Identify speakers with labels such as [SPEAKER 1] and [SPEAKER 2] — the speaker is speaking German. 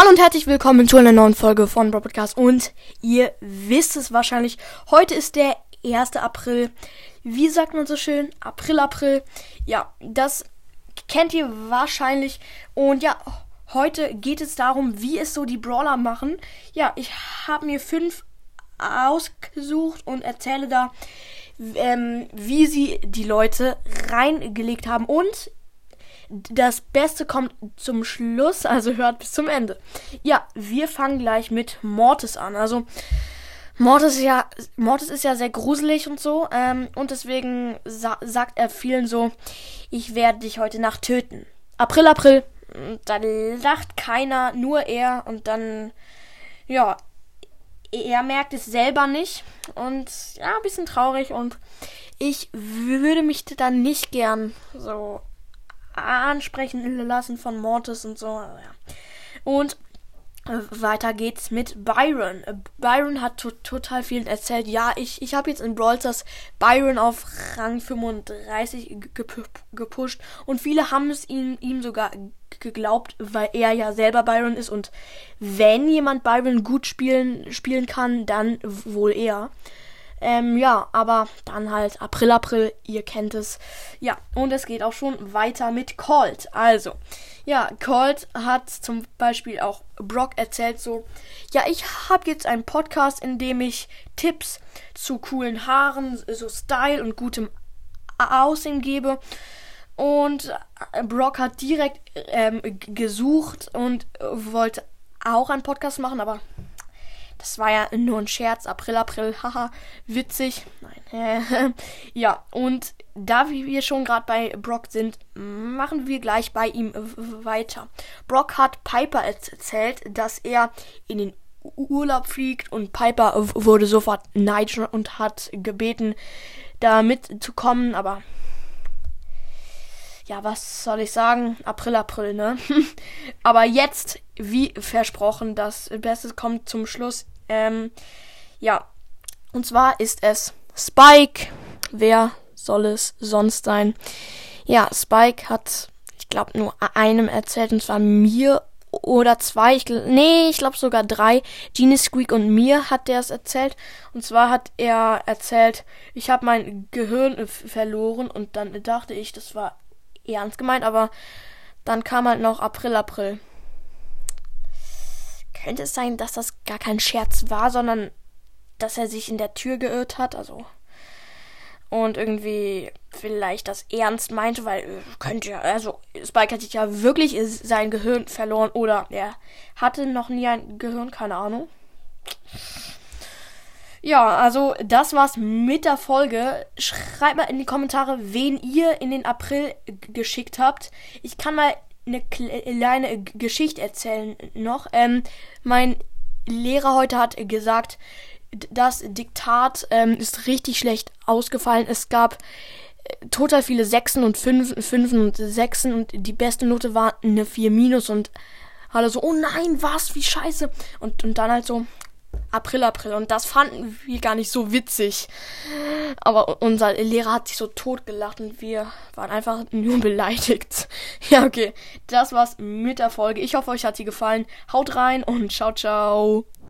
[SPEAKER 1] Hallo und herzlich willkommen zu einer neuen Folge von Bro Podcast. Und ihr wisst es wahrscheinlich, heute ist der 1. April. Wie sagt man so schön? April, April. Ja, das kennt ihr wahrscheinlich. Und ja, heute geht es darum, wie es so die Brawler machen. Ja, ich habe mir fünf ausgesucht und erzähle da, ähm, wie sie die Leute reingelegt haben. Und das Beste kommt zum Schluss, also hört bis zum Ende. Ja, wir fangen gleich mit Mortis an. Also, Mortis ist ja, Mortis ist ja sehr gruselig und so. Ähm, und deswegen sa sagt er vielen so, ich werde dich heute Nacht töten. April, April. Dann lacht keiner, nur er. Und dann, ja, er merkt es selber nicht. Und ja, ein bisschen traurig. Und ich würde mich dann nicht gern so ansprechen lassen von Mortis und so. Ja. Und äh, weiter geht's mit Byron. Äh, Byron hat to total viel erzählt. Ja, ich, ich habe jetzt in Brawl Stars Byron auf Rang 35 gep gepusht und viele haben es ihm, ihm sogar geglaubt, weil er ja selber Byron ist und wenn jemand Byron gut spielen, spielen kann, dann wohl er. Ähm, ja, aber dann halt April, April, ihr kennt es. Ja, und es geht auch schon weiter mit Colt. Also, ja, Colt hat zum Beispiel auch Brock erzählt so, ja, ich habe jetzt einen Podcast, in dem ich Tipps zu coolen Haaren, so Style und gutem Aussehen gebe. Und Brock hat direkt ähm, gesucht und wollte auch einen Podcast machen, aber das war ja nur ein Scherz. April, April, haha, witzig. Nein. ja, und da wir schon gerade bei Brock sind, machen wir gleich bei ihm weiter. Brock hat Piper erzählt, dass er in den Urlaub fliegt und Piper wurde sofort neidisch und hat gebeten, da mitzukommen, aber ja, was soll ich sagen? April, April, ne? Aber jetzt, wie versprochen, das Beste kommt zum Schluss. Ähm, ja, und zwar ist es Spike. Wer soll es sonst sein? Ja, Spike hat, ich glaube, nur einem erzählt, und zwar mir oder zwei, ich, nee, ich glaube sogar drei. Genie Squeak und mir hat der es erzählt. Und zwar hat er erzählt, ich habe mein Gehirn verloren und dann dachte ich, das war ernst gemeint, aber dann kam halt noch April, April. Könnte es sein, dass das gar kein Scherz war, sondern dass er sich in der Tür geirrt hat, also und irgendwie vielleicht das ernst meinte, weil äh, könnte ja, also Spike hat sich ja wirklich sein Gehirn verloren oder er hatte noch nie ein Gehirn, keine Ahnung. Ja, also das war's mit der Folge. Schreibt mal in die Kommentare, wen ihr in den April geschickt habt. Ich kann mal eine kleine Geschichte erzählen noch. Ähm, mein Lehrer heute hat gesagt, das Diktat ähm, ist richtig schlecht ausgefallen. Es gab äh, total viele Sechsen und Fünfen, Fünfen und Sechsen und die beste Note war eine 4 minus und alle so, oh nein, was, wie scheiße. Und, und dann halt so, April, April. Und das fanden wir gar nicht so witzig. Aber unser Lehrer hat sich so tot gelacht und wir waren einfach nur beleidigt. Ja, okay. Das war's mit der Folge. Ich hoffe, euch hat sie gefallen. Haut rein und ciao, ciao.